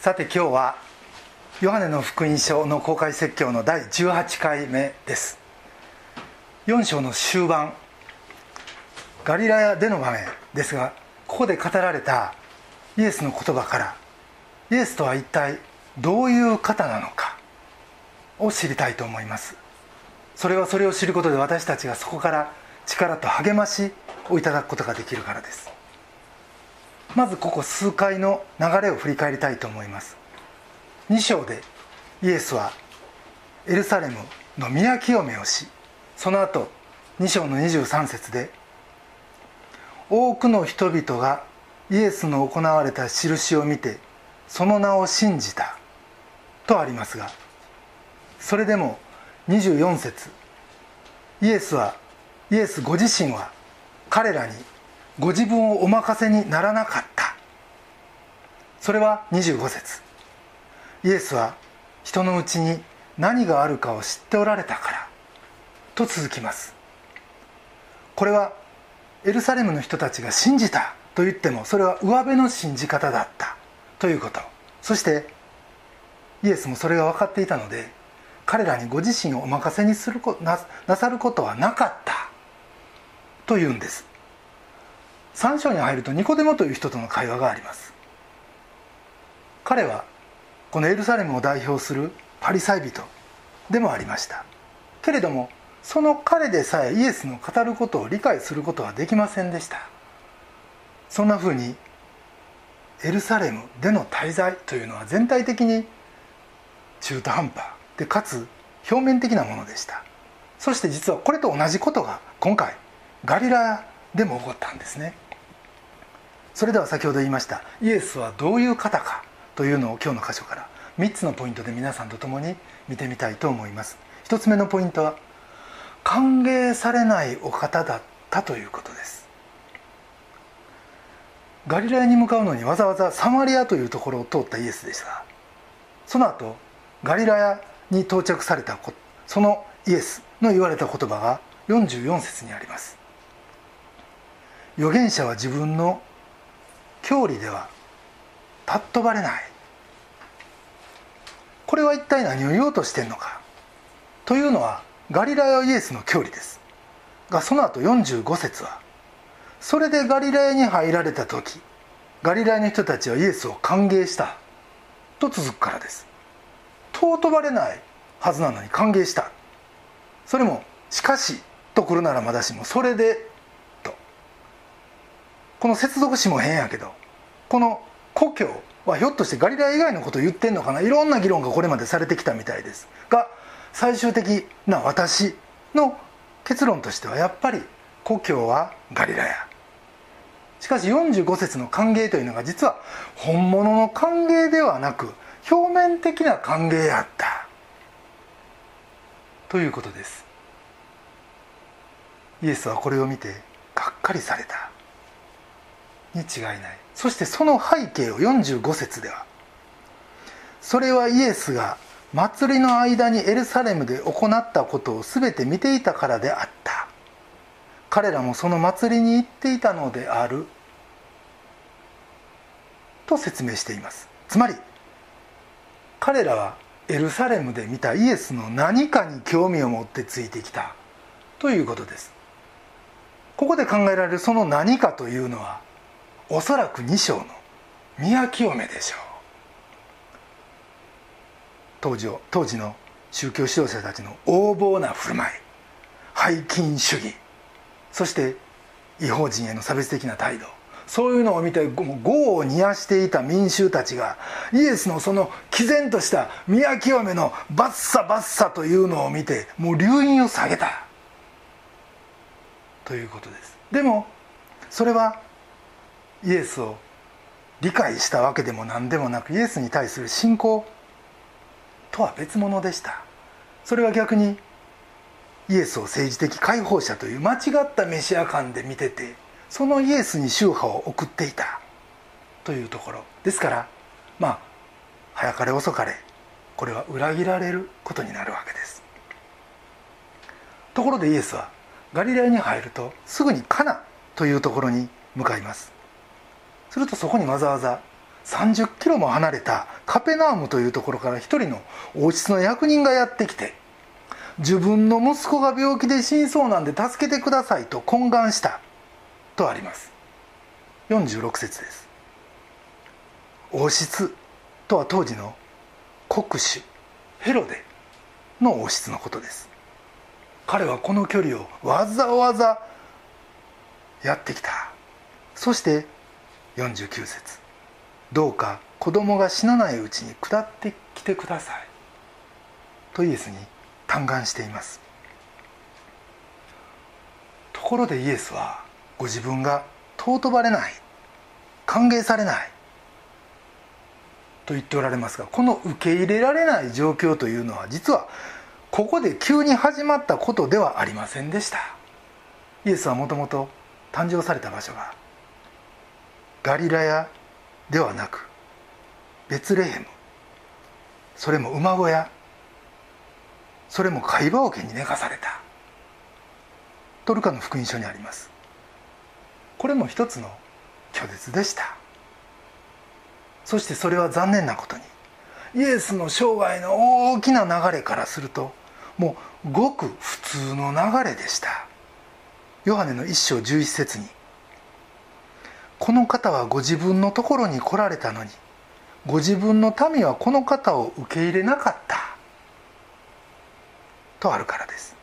さて今日はヨハネの福音書の公開説教の第18回目です。4章の終盤。ガリラヤでの場面ですがここで語られたイエスの言葉からイエスとは一体どういう方なのかを知りたいと思います。それはそれを知ることで私たちがそこから力と励ましをいただくことができるからです。まずここ数回の流れを振り返りたいと思います。2章でイエスはエルサレムの宮清めをしその後2章の23節で多くの人々がイエスの行われた印を見てその名を信じたとありますがそれでも24節イエスはイエスご自身は彼らにご自分をお任せにならなかった。それは25節。イエスは人のうちに何があるかを知っておられたから。と続きます。これはエルサレムの人たちが信じたと言ってもそれは上辺の信じ方だった。ということ。そしてイエスもそれが分かっていたので彼らにご自身をお任せにするななさることはなかった。というんです。3章に入るとニコデモという人との会話があります。彼はこのエルサレムを代表するパリサイ人でもありました。けれどもその彼でさえイエスの語ることを理解することはできませんでした。そんなふうにエルサレムでの滞在というのは全体的に中途半端でかつ表面的なものでした。そして実はこれと同じことが今回ガリラでも起こったんですね。それでは先ほど言いましたイエスはどういう方かというのを今日の箇所から3つのポイントで皆さんと共に見てみたいと思います。1つ目のポイントは歓迎されないお方だったということです。ガリラヤに向かうのにわざわざサマリアというところを通ったイエスでした。その後ガリラヤに到着されたそのイエスの言われた言葉が44節にあります。預言者は自分の教理では尊ばれない。これは一体何を言おうとしてんのか。というのはガリラヤイエスの教理です。がその後45節はそれでガリラヤに入られた時ガリラヤの人たちはイエスを歓迎した。と続くからです。尊ばれないはずなのに歓迎した。それも「しかし」と来るならまだしも「それで」この接続詞も変やけどこの故郷はひょっとしてガリラ以外のことを言ってんのかな？いろんな議論がこれまでされてきたみたいです。が最終的な私の結論としてはやっぱり故郷はガリラヤしかし45節の歓迎というのが実は本物の歓迎ではなく表面的な歓迎やった。ということです。イエスはこれを見てがっかりされた。に違いない。そしてその背景を45節ではそれはイエスが祭りの間にエルサレムで行ったことを全て見ていたからであった。彼らもその祭りに行っていたのである。と説明しています。つまり彼らはエルサレムで見たイエスの何かに興味を持ってついてきたということです。ここで考えられるその何かというのはおそらく2章の宮清めでしょう。当時当時の宗教指導者たちの横暴な振る舞い背筋主義そして違法人への差別的な態度そういうのを見て業を煮やしていた民衆たちがイエスのその毅然とした宮清めのバッサバッサというのを見てもう留飲を下げた。ということです。でもそれはイエスを理解したわけでも何でもなくイエスに対する信仰とは別物でした。それは逆にイエスを政治的解放者という間違ったメシア観で見ててそのイエスに宗派を送っていた。というところ。ですからまあ早かれ遅かれこれは裏切られることになるわけです。ところでイエスはガリラヤに入るとすぐにカナというところに向かいます。するとそこにわざわざ30キロも離れたカペナームというところから一人の王室の役人がやってきて自分の息子が病気で死にそうなんで助けてくださいと懇願したとあります。46節です。王室とは当時の国主ヘロデの王室のことです。彼はこの距離をわざわざやってきた。そして49節。どうか子供が死なないうちに下ってきてください。とイエスに嘆願しています。ところでイエスはご自分が尊ばれない。歓迎されない。と言っておられますがこの受け入れられない状況というのは実はここで急に始まったことではありませんでした。イエスはもともと誕生された場所がガリラヤではなくベツレヘム。それも馬小屋。それも貝羽桶に寝かされた。トルカの福音書にあります。これも一つの拒絶でした。そしてそれは残念なことにイエスの生涯の大きな流れからするともうごく普通の流れでした。ヨハネの一章11節にこの方はご自分のところに来られたのにご自分の民はこの方を受け入れなかったとあるからです。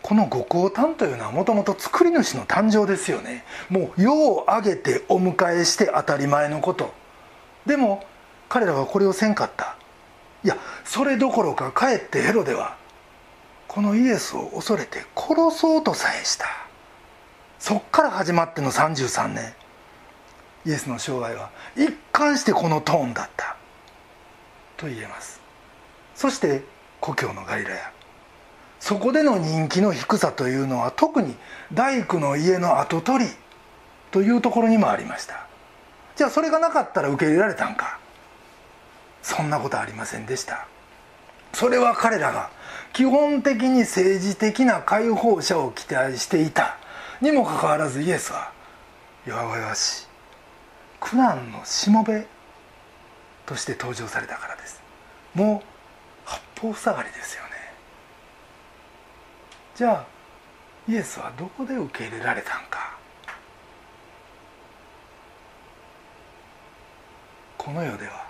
この五香炭というのはもともと作り主の誕生ですよね。もう世を挙げてお迎えして当たり前のこと。でも彼らはこれをせんかった。いやそれどころかかえってヘロではこのイエスを恐れて殺そうとさえした。そっから始まっての33年イエスの生涯は一貫してこのトーンだった。と言えます。そして故郷のガリラヤそこでの人気の低さというのは特に大工の家の跡取りというところにもありました。じゃあそれがなかったら受け入れられたんか。そんなことありませんでした。それは彼らが基本的に政治的な解放者を期待していた。にもかかわらずイエスは弱々しい苦難のしもべとして登場されたからです。もう八方塞がりですよね。じゃあイエスはどこで受け入れられたんか。この世では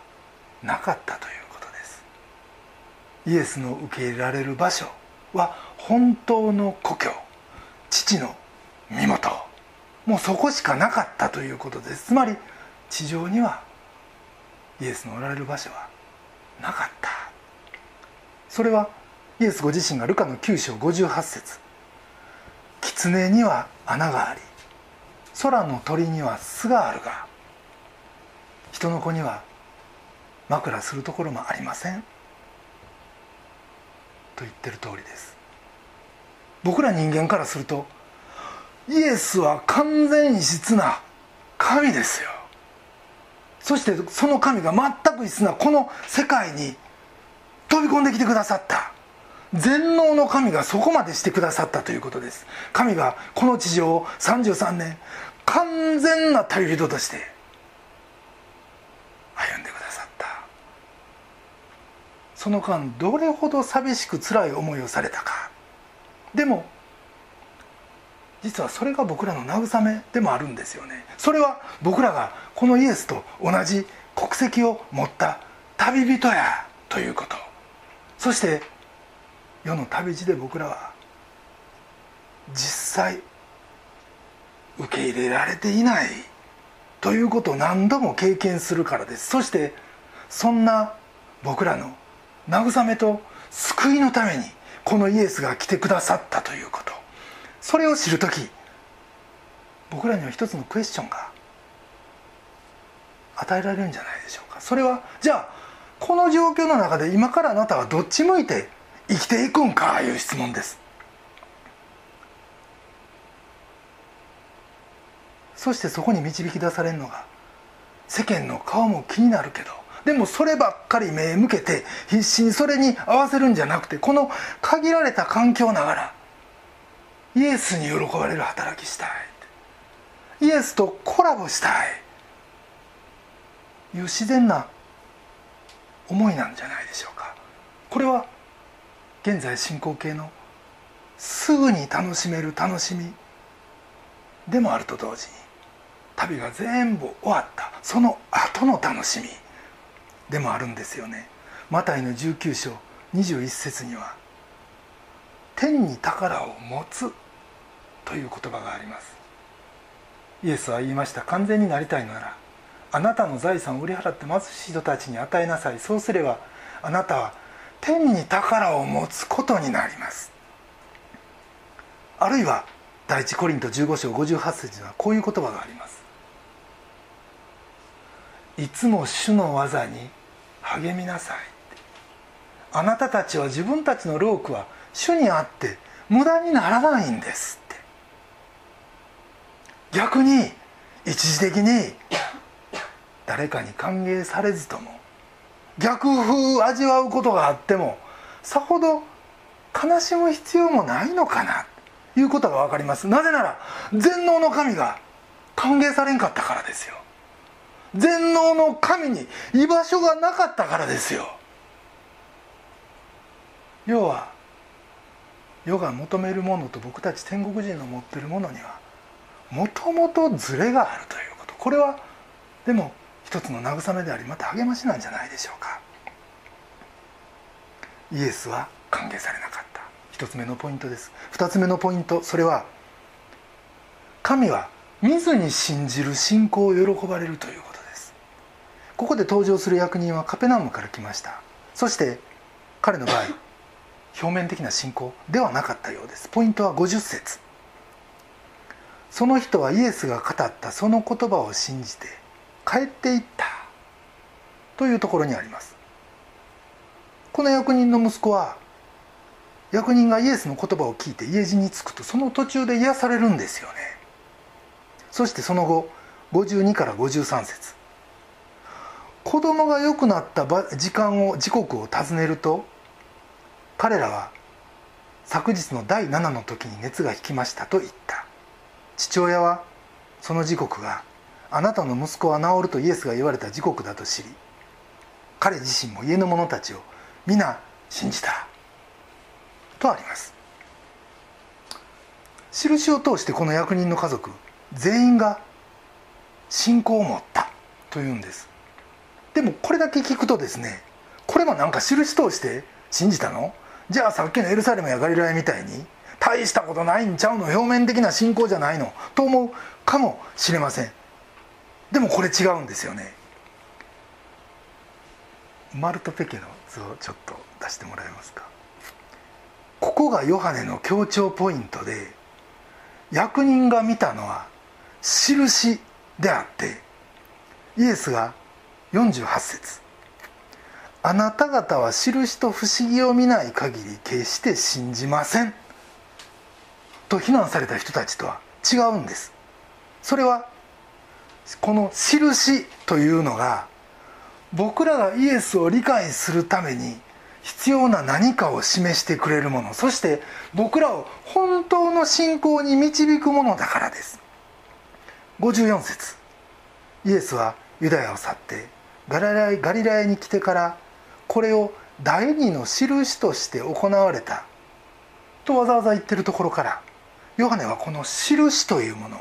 なかったということです。イエスの受け入れられる場所は本当の故郷父の身元。もうそこしかなかったということです。つまり地上にはイエスのおられる場所はなかった。それはイエスご自身がルカの9章58節。狐には穴があり空の鳥には巣があるが人の子には枕するところもありません。と言ってる通りです。僕ら人間からするとイエスは完全異質な神ですよ。そしてその神が全く異質なこの世界に飛び込んできてくださった。全能の神がそこまでしてくださったということです。神がこの地上を33年完全な旅人として歩んでくださった。その間どれほど寂しく辛い思いをされたか。でも実はそれが僕らの慰めでもあるんですよね。それは僕らがこのイエスと同じ国籍を持った旅人やということ。そして世の旅路で僕らは実際受け入れられていないということを何度も経験するからです。そしてそんな僕らの慰めと救いのためにこのイエスが来てくださったということ。それを知る時僕らには一つのクエスチョンが与えられるんじゃないでしょうか。それはじゃあこの状況の中で今からあなたはどっち向いて生きていくんか？いう質問です。そしてそこに導き出されるのが世間の顔も気になるけどでもそればっかり目向けて必死にそれに合わせるんじゃなくてこの限られた環境ながらイエスに喜ばれる働きしたいイエスとコラボしたい。いう自然な思いなんじゃないでしょうか。これは現在進行形のすぐに楽しめる楽しみでもあると同時に旅が全部終わった。その後の楽しみでもあるんですよね。マタイの19章21節には「天に宝を持つ」という言葉があります。イエスは言いました。完全になりたいのならあなたの財産を売り払って貧しい人たちに与えなさい。そうすればあなたは天に宝を持つことになります。あるいは第一コリント15章58節にはこういう言葉があります。いつも主の技に励みなさいあなたたちは自分たちの労苦は主にあって無駄にならないんです。逆に一時的に誰かに歓迎されずとも逆風味わうことがあってもさほど悲しむ必要もないのかなということが分かります。なぜなら全能の神が歓迎されんかったからですよ。全能の神に居場所がなかったからですよ。要は世が求めるものと僕たち天国人の持ってるものにはもともとズレがあるということ。これはでも一つの慰めでありまた励ましなんじゃないでしょうか。イエスは歓迎されなかった。一つ目のポイントです。二つ目のポイント。それは神は見ずに信じる信仰を喜ばれるということです。ここで登場する役人はカペナウムから来ました。そして彼の場合表面的な信仰ではなかったようです。ポイントは50節。その人はイエスが語ったその言葉を信じて帰っていったというところにあります。この役人の息子は役人がイエスの言葉を聞いて家路に着くとその途中で癒されるんですよね。そしてその後52から53節。子供が良くなった時間を時刻を尋ねると彼らは昨日の第7の時に熱が引きましたと言った。父親はその時刻があなたの息子は治るとイエスが言われた時刻だと知り彼自身も家の者たちを皆信じた。とあります。印を通してこの役人の家族全員が信仰を持ったというんです。でもこれだけ聞くとですねこれもなんか印通して信じたの？じゃあさっきのエルサレムやガリラヤみたいに大したことないんちゃうの？表面的な信仰じゃないの？と思うかもしれません。でもこれ違うんですよね。マルトペケの図をちょっと出してもらえますか。ここがヨハネの強調ポイントで役人が見たのは印であってイエスが48節。あなた方は印と不思議を見ない限り決して信じません」と非難された人たちとは違うんです。それはこの印というのが僕らがイエスを理解するために必要な何かを示してくれるものそして僕らを本当の信仰に導くものだからです。54節。イエスはユダヤを去ってガリラヤに来てからこれを第二の印として行われたとわざわざ言ってるところからヨハネはこの印というものを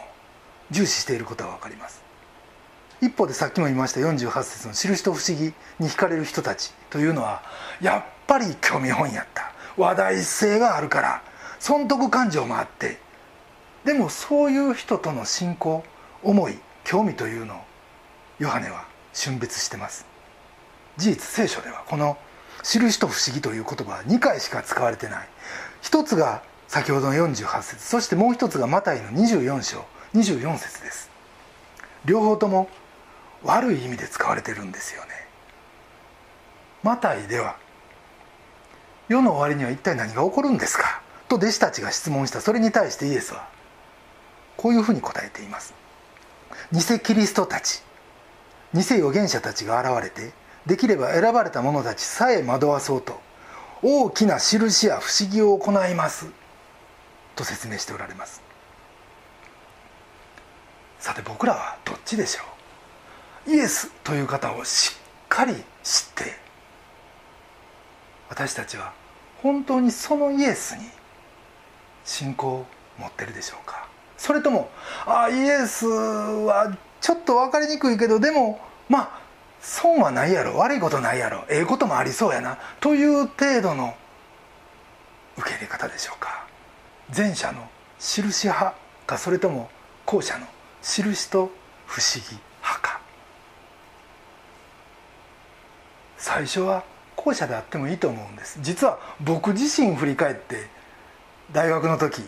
重視していることが分かります。一方でさっきも言いました48節の印と不思議に惹かれる人たちというのはやっぱり興味本やった。話題性があるから。損得感情もあって。でもそういう人との信仰思い興味というのをヨハネは峻別してます。事実聖書ではこの「印と不思議」という言葉は2回しか使われてない。一つが先ほどの48節。そしてもう一つがマタイの24章。24節です。両方とも悪い意味で使われてるんですよね。マタイでは世の終わりには一体何が起こるんですか？と弟子たちが質問した。それに対してイエスはこういうふうに答えています。偽キリストたち偽預言者たちが現れてできれば選ばれた者たちさえ惑わそうと大きな印や不思議を行います。と説明しておられます。さて僕らはどっちでしょう？イエスという方をしっかり知って私たちは本当にそのイエスに信仰を持ってるでしょうか？それともあイエスはちょっと分かりにくいけどでもまあ損はないやろ。悪いことないやろ。ええこともありそうやな。という程度の受け入れ方でしょうか？前者の印派かそれとも後者の印と不思議派か。最初は後者であってもいいと思うんです。実は僕自身振り返って大学の時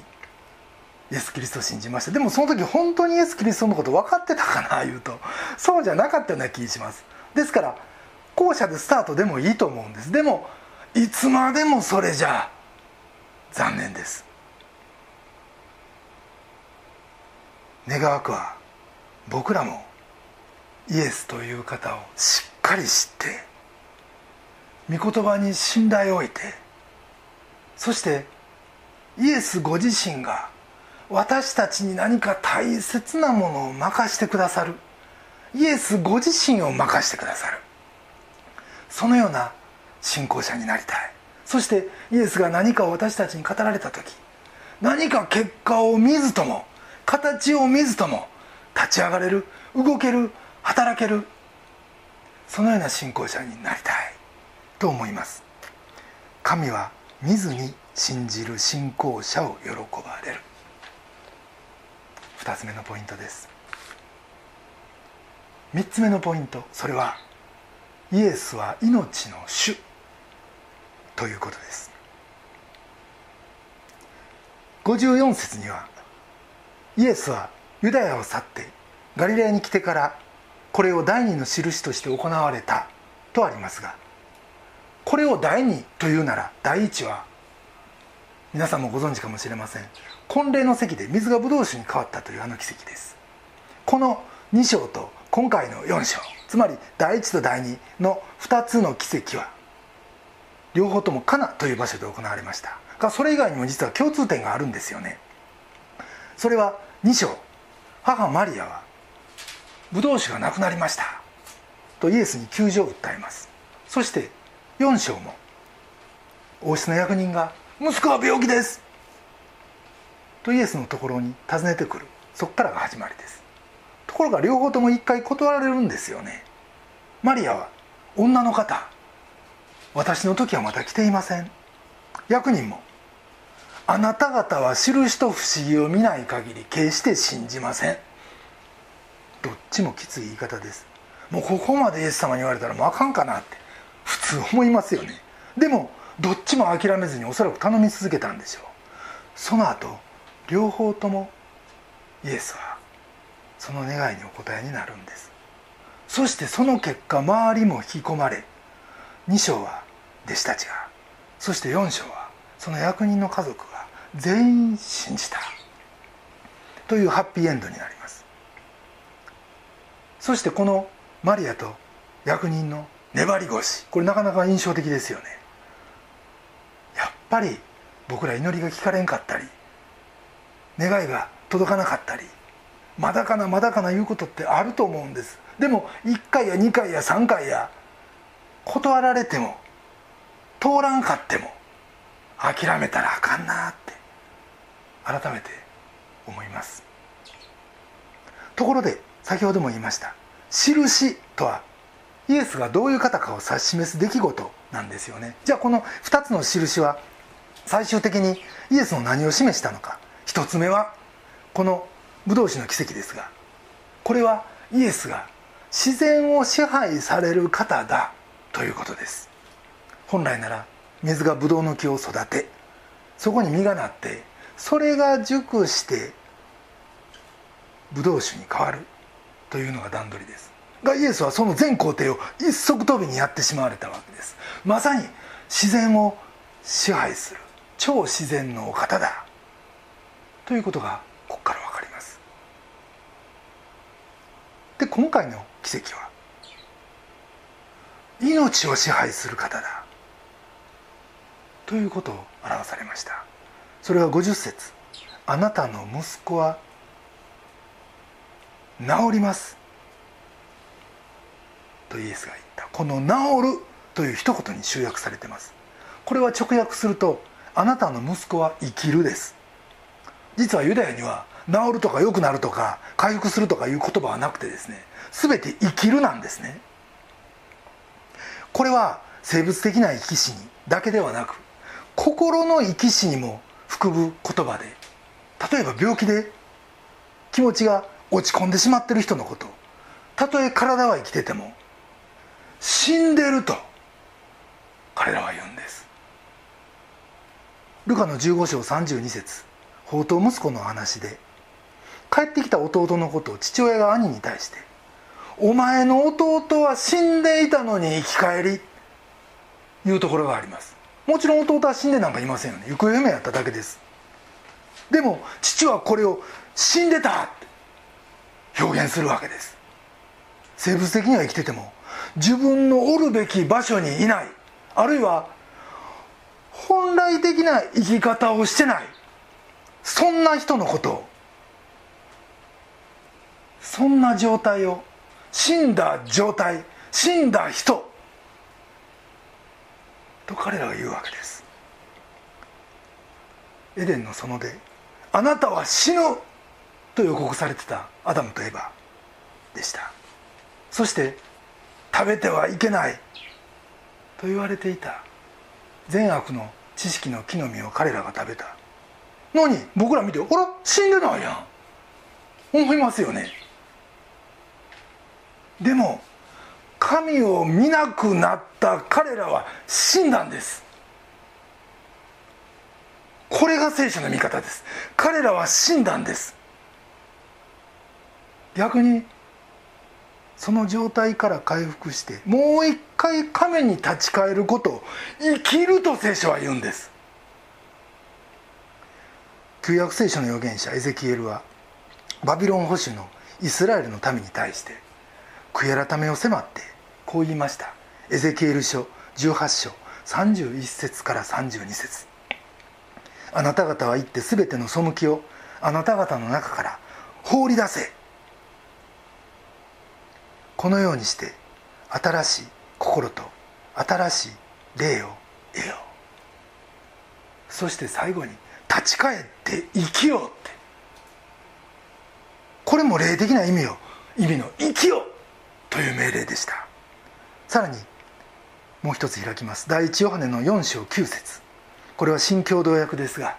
イエス・キリストを信じました。でもその時本当にイエス・キリストのこと分かってたかな言うと。そうじゃなかったような気がします。ですから後者でスタートでもいいと思うんです。でもいつまでもそれじゃ残念です。願わくは僕らもイエスという方をしっかり知って御言葉に信頼を置いてそしてイエスご自身が私たちに何か大切なものを任してくださる。イエスご自身を任してくださる。そのような信仰者になりたい。そしてイエスが何かを私たちに語られた時何か結果を見ずとも形を見ずとも立ち上がれる動ける働けるそのような信仰者になりたいと思います。神は見ずに信じる信仰者を喜ばれる。2つ目のポイントです。3つ目のポイントそれはイエスは命の主ということです。54節にはイエスはユダヤを去ってガリレアに来てからこれを第二の印として行われたとありますがこれを第二というなら第一は皆さんもご存知かもしれません。婚礼の席で水がブドウ酒に変わったというあの奇跡です。この2章と今回の4章つまり第1と第2の2つの奇跡は両方ともカナという場所で行われました。がそれ以外にも実は共通点があるんですよね。それは2章。母マリアはブドウ酒がなくなりました。とイエスに救助を訴えます。そして4章も王室の役人が「息子は病気です」とイエスのところに訪ねてくる。そこからが始まりです。ところが両方とも一回断られるんですよね。マリアは女の方。私の時はまだ来ていません。役人もあなた方は印と不思議を見ない限り決して信じません。どっちもきつい言い方です。もうここまでイエス様に言われたらもうあかんかなって。普通思いますよね。でもどっちも諦めずにおそらく頼み続けたんでしょう。その後両方ともイエスはその願いにお答えになるんです。そしてその結果周りも引き込まれ2章は弟子たちがそして4章はその役人の家族が全員信じた。というハッピーエンドになります。そしてこのマリアと役人の粘り腰。これなかなか印象的ですよね。やっぱり僕ら祈りが聞かれんかったり願いが届かなかったりまだかなまだかな言うことってあると思うんです。でも1回や2回や3回や断られても通らんかっても諦めたらあかんなって。改めて思います。ところで先ほども言いました印とはイエスがどういう方かを指し示す出来事なんですよね。じゃあこの2つの印は最終的にイエスの何を示したのか。1つ目はこのブドウ酒の奇跡ですがこれはイエスが自然を支配される方だということです。本来なら水がブドウの木を育てそこに実がなってそれが熟してブドウ酒に変わるというのが段取りです。がイエスはその全工程を一足飛びにやってしまわれたわけです。まさに自然を支配する。超自然のお方だ。ということがここから分かります。で今回の奇跡は命を支配する方だ。ということを表されました。それは50節。あなたの息子は治ります。とイエスが言った。この「治る」という一言に集約されてます。これは直訳すると「あなたの息子は生きる」です。実はユダヤには治るとか良くなるとか回復するとかいう言葉はなくてですね全て生きるなんですね。これは生物的な生き死にだけではなく心の生き死にも含む言葉で。例えば病気で気持ちが落ち込んでしまってる人のこと。たとえ体は生きてても死んでると彼らは言うんです。ルカの15章32節宝刀息子の話で帰ってきた弟のことを父親が兄に対して「お前の弟は死んでいたのに生き返り」いうところがあります。もちろん弟は死んでなんかいませんよね。行方不明やっただけです。でも父はこれを死んでたって表現するわけです。生物的には生きてても自分のおるべき場所にいない。あるいは本来的な生き方をしてない。そんな人のことをそんな状態を死んだ状態死んだ人と彼らが言うわけです。エデンの園で「あなたは死ぬ!」と予告されてたアダムとエバでした。そして食べてはいけないと言われていた善悪の知識の木の実を彼らが食べた。のに僕ら見て「あら死んでないやん」思いますよね。でも神を見なくなった彼らは死んだんです。これが聖書の見方です。彼らは死んだんです。逆にその状態から回復してもう一回神に立ち返ることを生きると聖書は言うんです。旧約聖書の預言者エゼキエルはバビロン保守のイスラエルの民に対して悔い改めを迫ってこう言いました。エゼキエル書18章31節から32節。あなた方は行って全ての背きをあなた方の中から放り出せ。このようにして新しい心と新しい霊を得よ。うそして最後に立ち返って生きようって。これも霊的な意味を意味の生きようという命令でした。さらにもう一つ開きます。第一ヨハネの4章9節。これは新共同訳ですが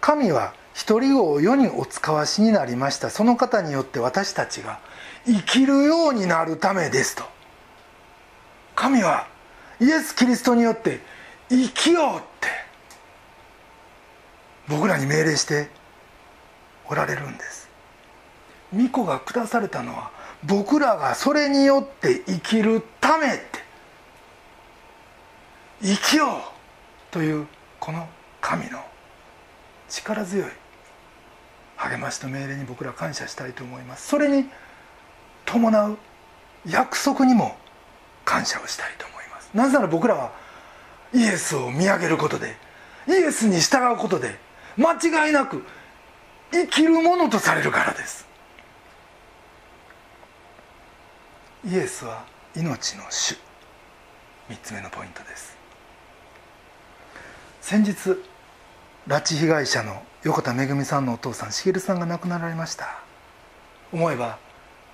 神は一人を世にお使わしになりました。その方によって私たちが生きるようになるためですと。神はイエス・キリストによって生きようって僕らに命令しておられるんです。御子が下されたのは僕らがそれによって生きるためって生きようというこの神の力強い励ましと命令に僕ら感謝したいと思います。それに伴う約束にも感謝をしたいと思います。なぜなら僕らはイエスを見上げることでイエスに従うことで間違いなく生きるものとされるからです。イエスは命の主。3つ目のポイントです。先日拉致被害者の横田めぐみさんのお父さん茂さんが亡くなられました。思えば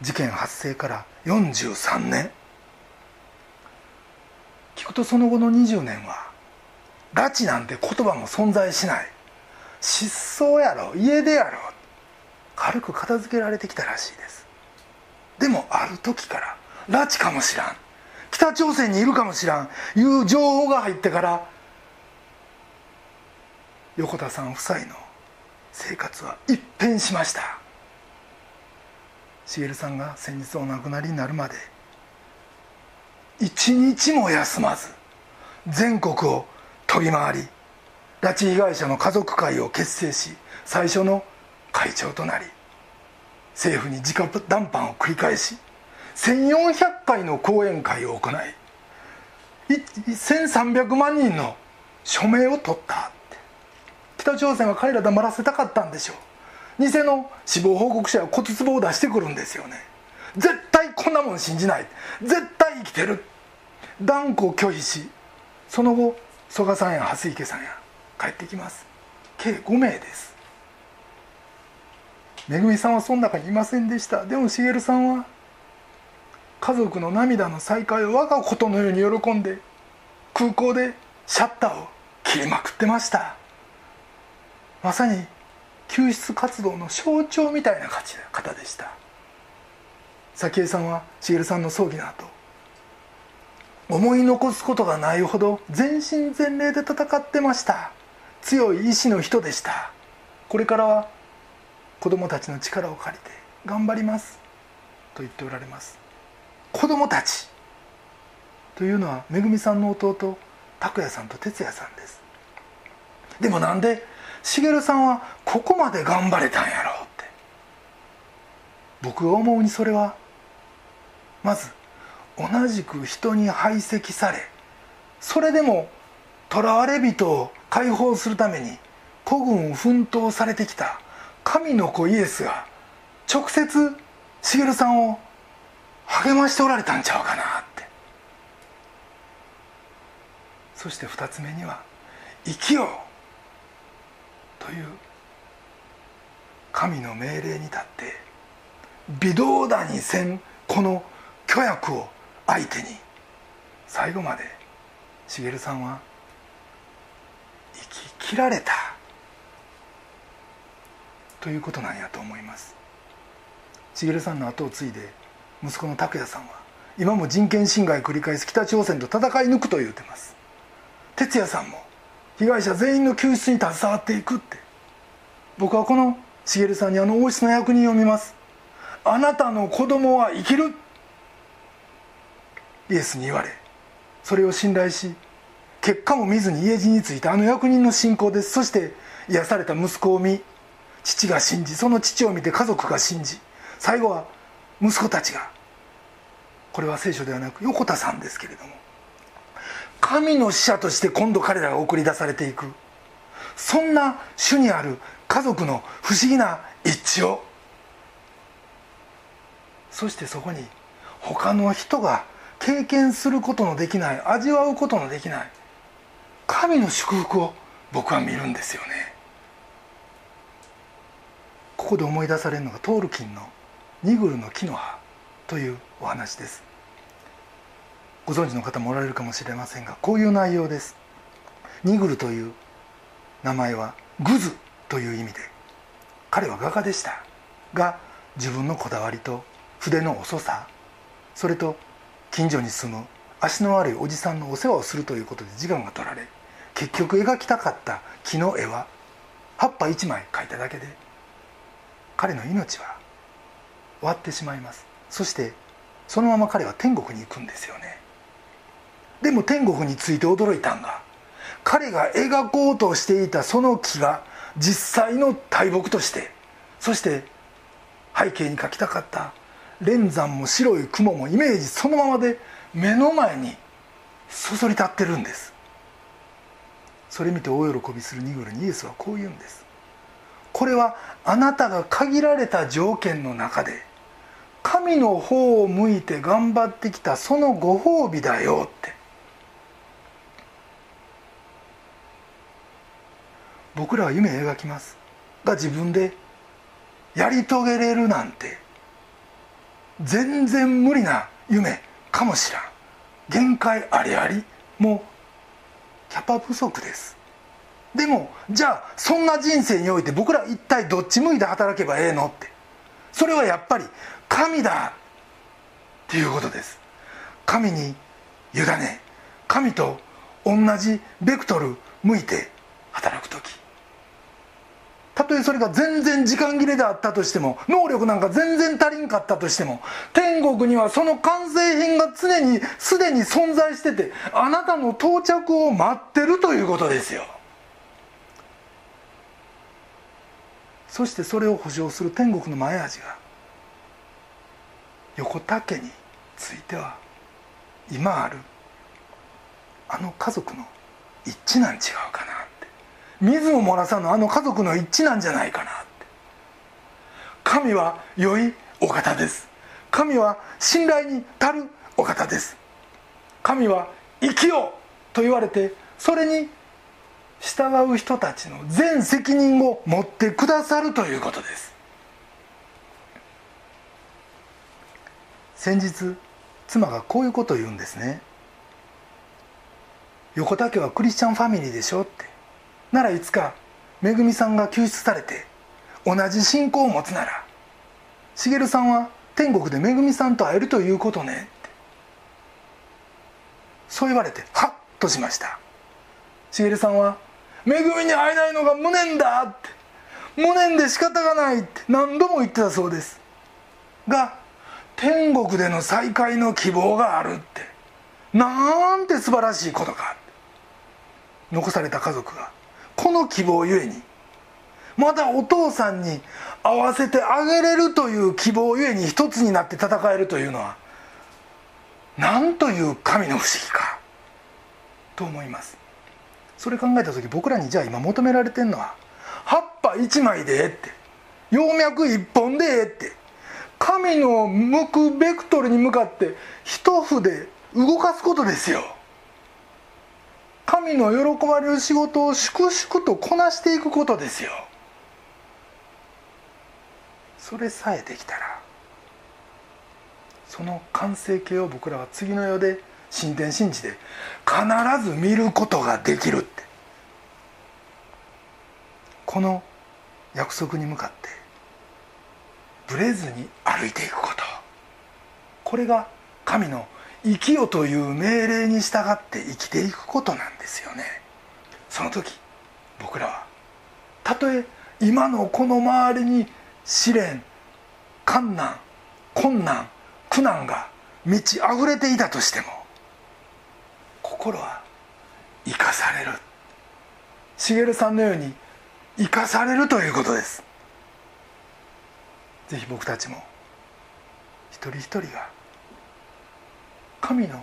事件発生から43年。聞くとその後の20年は拉致なんて言葉も存在しない。失踪やろ家出やろ軽く片付けられてきたらしいです。でもある時から拉致かもしらん。北朝鮮にいるかもしらん。いう情報が入ってから横田さん夫妻の生活は一変しました。茂さんが先日お亡くなりになるまで一日も休まず全国を飛び回り拉致被害者の家族会を結成し最初の会長となり政府に直談判を繰り返し1400回の講演会を行い1300万人の署名を取った。って北朝鮮は彼ら黙らせたかったんでしょう。偽の死亡報告者は骨壺を出してくるんですよね。絶対こんなもん信じない。絶対生きてる。断固拒否しその後曽我さんや蓮池さんや帰ってきます。計5名です。めぐみさんはその中にいませんでした。でも茂さんは家族の涙の再会を我がことのように喜んで空港でシャッターを切りまくってました。まさに救出活動の象徴みたいな方でした。早紀江さんは茂さんの葬儀の後思い残すことがないほど全身全霊で戦ってました。強い意志の人でした。これからは子供たちの力を借りて頑張ります。と言っておられます。子供たち。というのはめぐみさんの弟拓也さんと哲也さんです。でもなんで茂さんはここまで頑張れたんやろうって。僕が思うにそれはまず同じく人に排斥されそれでも囚われ人を解放するために孤軍奮闘されてきた神の子イエスが直接茂さんを励ましておられたんちゃうかなって。そして2つ目には「生きよう」という神の命令に立って微動だにせんこの巨約を相手に最後まで茂さんは生き切られた。ということなんやと思います。茂さんの後を継いで息子の拓也さんは今も人権侵害を繰り返す北朝鮮と戦い抜くと言うてます。哲也さんも被害者全員の救出に携わっていくって。僕はこの茂さんにあの王室の役人を見ます。あなたの子供は生きる。イエスに言われそれを信頼し結果も見ずに家路についたあの役人の信仰です。そして癒された息子を見父が信じその父を見て家族が信じ最後は息子たちが。これは聖書ではなく横田さんですけれども。神の使者として今度彼らが送り出されていく。そんな主にある家族の不思議な一致を。そしてそこに他の人が経験することのできない味わうことのできない神の祝福を僕は見るんですよね。ここで思い出されるのがトールキンの「ニグルの木の葉」というお話です。ご存知の方もおられるかもしれませんがこういう内容です。ニグルという名前はグズという意味で彼は画家でした。が自分のこだわりと筆の遅さそれと近所に住む足の悪いおじさんのお世話をするということで時間が取られ結局描きたかった木の絵は葉っぱ1枚描いただけで彼の命は終わってしまいます。そしてそのまま彼は天国に行くんですよね。でも天国について驚いたんが彼が描こうとしていたその木が実際の大木としてそして背景に描きたかった。連山も白い雲もイメージそのままで目の前にそそり立ってるんです。それ見て大喜びするニグルにイエスはこう言うんです。これはあなたが限られた条件の中で神の方を向いて頑張ってきたそのご褒美だよって。僕らは夢描きます。が自分でやり遂げれるなんて全然無理な夢かもしらん。限界ありありもうキャパ不足です。でもじゃあそんな人生において僕ら一体どっち向いて働けばええのって。それはやっぱり神だっていうことです。神に委ね神と同じベクトル向いて働く時。たとえそれが全然時間切れであったとしても能力なんか全然足りんかったとしても天国にはその完成品が常にすでに存在しててあなたの到着を待ってるということですよ。そしてそれを保証する天国の前味が横田家については今あるあの家族の一致なん違うかなって。水も漏らさぬあの家族の一致なんじゃないかなって。神は良いお方です。神は信頼に足るお方です。神は生きようと言われてそれに従う人たちの全責任を持ってくださるということです。先日妻がこういうことを言うんですね横田家はクリスチャンファミリーでしょ？ってならいつかめぐみさんが救出されて同じ信仰を持つなら茂さんは天国でめぐみさんと会えるということねって。そう言われてハッとしました茂さんは「めぐみに会えないのが無念だ」って無念で仕方がないって何度も言ってたそうです。が天国での再会の希望があるって。なんて素晴らしいことか残された家族が。この希望ゆえにまたお父さんに合わせてあげれるという希望ゆえに一つになって戦えるというのはなんという神の不思議か。と思います。それ考えた時僕らにじゃあ今求められてんのは葉っぱ1枚でええって。葉脈1本でええって。神の向くベクトルに向かって一筆動かすことですよ。神の喜ばれる仕事を粛々とこなしていくことですよ。それさえできたらその完成形を僕らは次の世で神殿神事で必ず見ることができるって。この約束に向かってブレずに歩いていくこと。これが神の生きよという命令に従って生きていくことなんですよね。その時僕らはたとえ今のこの周りに試練困難困難苦難が満ち溢れていたとしても心は生かされる。茂さんのように生かされるということです。ぜひ僕たちも一人一人が神の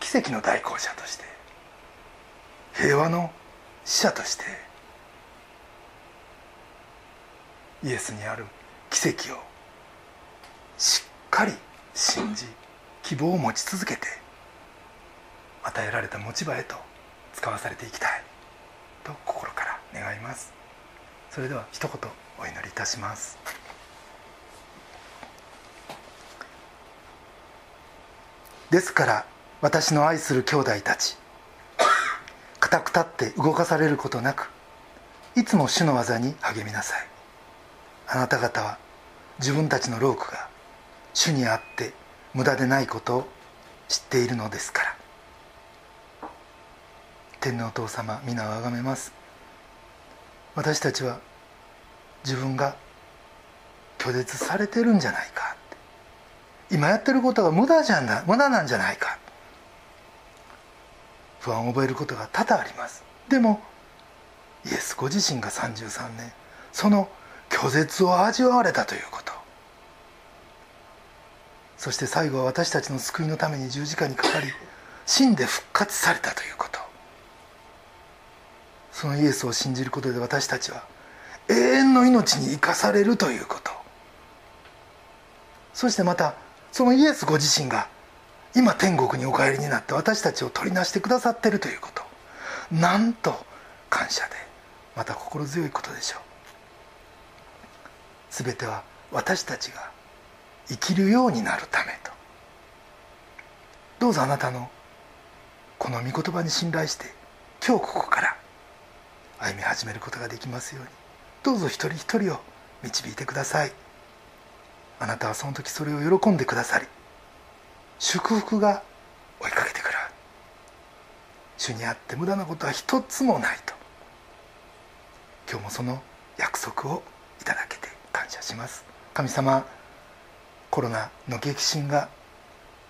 奇跡の代行者として平和の使者としてイエスにある奇跡をしっかり信じ希望を持ち続けて与えられた持ち場へと使わされていきたいと心から願います。それでは一言お祈りいたします。ですから私の愛する兄弟たち固く立って動かされることなくいつも主の技に励みなさい。あなた方は自分たちの労苦が主にあって無駄でないことを知っているのですから。天皇お父様皆をあがめます。私たちは自分が拒絶されてるんじゃないか。今やってることが無駄じゃな無駄なんじゃないか。不安を覚えることが多々あります。でもイエスご自身が33年その拒絶を味わわれたということ。そして最後は私たちの救いのために十字架にかかり死んで復活されたということ。そのイエスを信じることで私たちは永遠の命に生かされるということ。そしてまたそのイエスご自身が今天国にお帰りになって私たちを取りなしてくださっているということ。なんと感謝でまた心強いことでしょう。全ては私たちが生きるようになるためと。どうぞあなたのこの御言葉に信頼して今日ここから歩み始めることができますように。どうぞ一人一人を導いてください。あなたはその時それを喜んでくださり祝福が追いかけてくる。主にあって無駄なことは一つもないと。今日もその約束をいただけて感謝します。神様コロナの激震が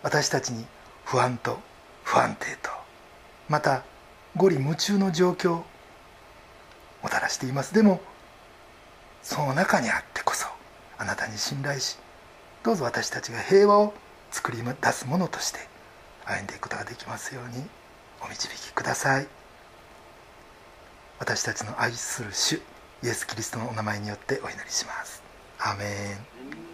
私たちに不安と不安定とまた五里夢中の状況をもたらしています。でもその中にあってこそあなたに信頼しどうぞ私たちが平和を作り出すものとして歩んでいくことができますようにお導きください。私たちの愛する主イエス・キリストのお名前によってお祈りします。アメン。